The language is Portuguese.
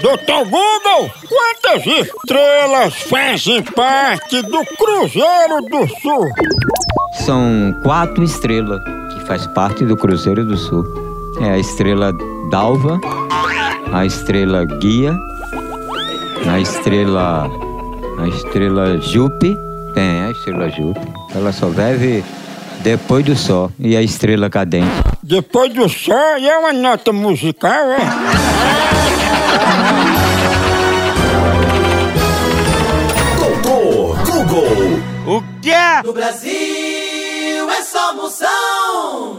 Doutor Google, quantas estrelas fazem parte do Cruzeiro do Sul? São quatro estrelas que faz parte do Cruzeiro do Sul. É a estrela Dalva, a estrela Guia, a estrela a estrela Jupe, tem a estrela Jupe. Ela só vive depois do sol e a estrela cadente. Depois do sol e é uma nota musical, é? O que é? No Brasil é só moção.